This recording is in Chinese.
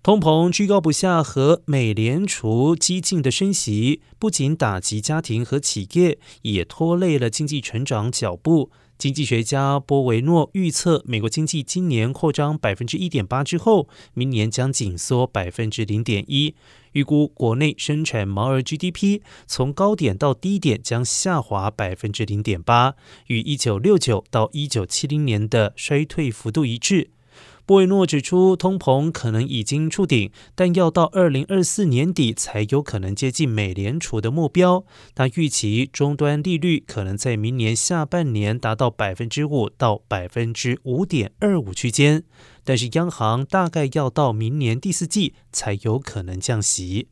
通膨居高不下和美联储激进的升息，不仅打击家庭和企业，也拖累了经济成长脚步。经济学家波维诺预测，美国经济今年扩张百分之一点八之后，明年将紧缩百分之零点一。预估国内生产毛额 GDP 从高点到低点将下滑百分之零点八，与一九六九到一九七零年的衰退幅度一致。布维诺指出，通膨可能已经触顶，但要到二零二四年底才有可能接近美联储的目标。他预期终端利率可能在明年下半年达到百分之五到百分之五点二五区间，但是央行大概要到明年第四季才有可能降息。